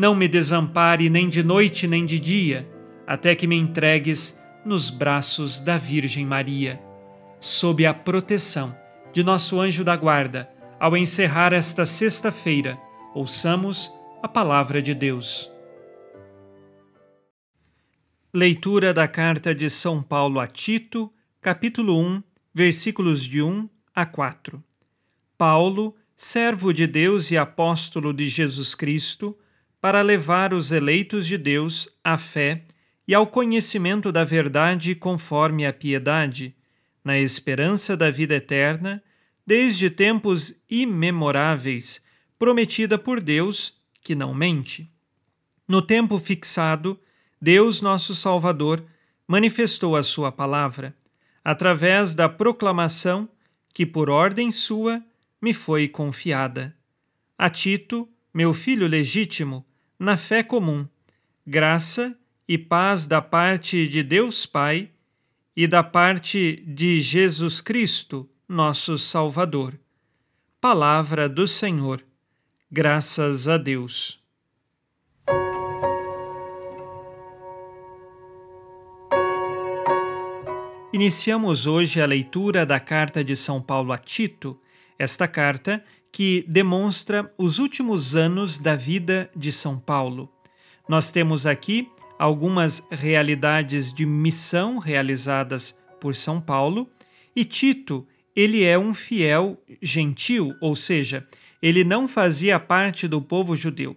não me desampare nem de noite nem de dia, até que me entregues nos braços da Virgem Maria. Sob a proteção de nosso anjo da guarda, ao encerrar esta sexta-feira, ouçamos a palavra de Deus. Leitura da carta de São Paulo a Tito, capítulo 1, versículos de 1 a 4. Paulo, servo de Deus e apóstolo de Jesus Cristo, para levar os eleitos de Deus à fé e ao conhecimento da verdade conforme a piedade, na esperança da vida eterna desde tempos imemoráveis, prometida por Deus, que não mente. No tempo fixado, Deus, nosso Salvador, manifestou a Sua palavra, através da proclamação que, por ordem sua, me foi confiada. A Tito, meu filho legítimo, na fé comum, graça e paz da parte de Deus Pai e da parte de Jesus Cristo, nosso Salvador. Palavra do Senhor. Graças a Deus. Iniciamos hoje a leitura da carta de São Paulo a Tito, esta carta que demonstra os últimos anos da vida de São Paulo. Nós temos aqui algumas realidades de missão realizadas por São Paulo e Tito ele é um fiel gentil, ou seja, ele não fazia parte do povo judeu,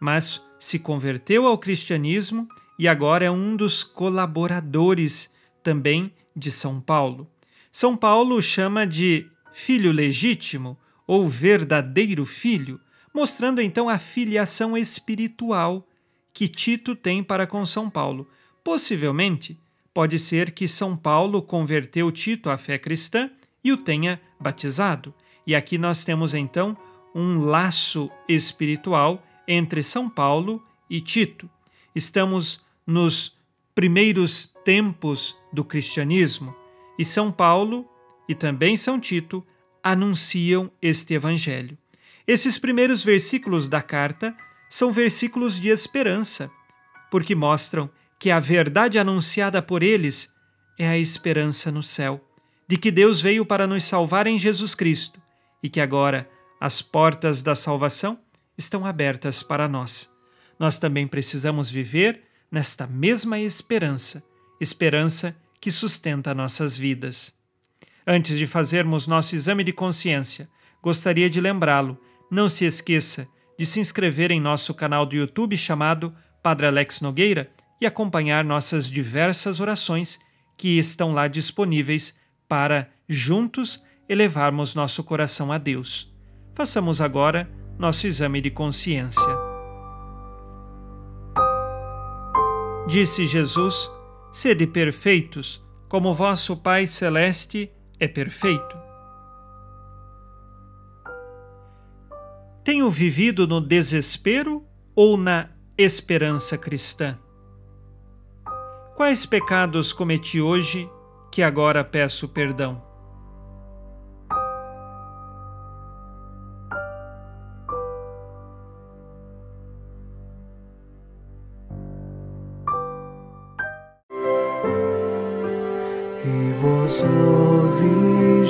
mas se converteu ao cristianismo e agora é um dos colaboradores também de São Paulo. São Paulo chama de filho legítimo ou verdadeiro filho, mostrando então a filiação espiritual que Tito tem para com São Paulo. Possivelmente, pode ser que São Paulo converteu Tito à fé cristã e o tenha batizado. E aqui nós temos então um laço espiritual entre São Paulo e Tito. Estamos nos primeiros tempos do cristianismo e São Paulo e também São Tito anunciam este evangelho. Esses primeiros versículos da carta são versículos de esperança, porque mostram que a verdade anunciada por eles é a esperança no céu de que Deus veio para nos salvar em Jesus Cristo e que agora as portas da salvação estão abertas para nós. Nós também precisamos viver nesta mesma esperança, esperança que sustenta nossas vidas. Antes de fazermos nosso exame de consciência, gostaria de lembrá-lo: não se esqueça de se inscrever em nosso canal do YouTube chamado Padre Alex Nogueira e acompanhar nossas diversas orações que estão lá disponíveis para, juntos, elevarmos nosso coração a Deus. Façamos agora nosso exame de consciência. Disse Jesus: Sede perfeitos, como vosso Pai Celeste é perfeito. Tenho vivido no desespero ou na esperança cristã? Quais pecados cometi hoje que agora peço perdão?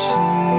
meu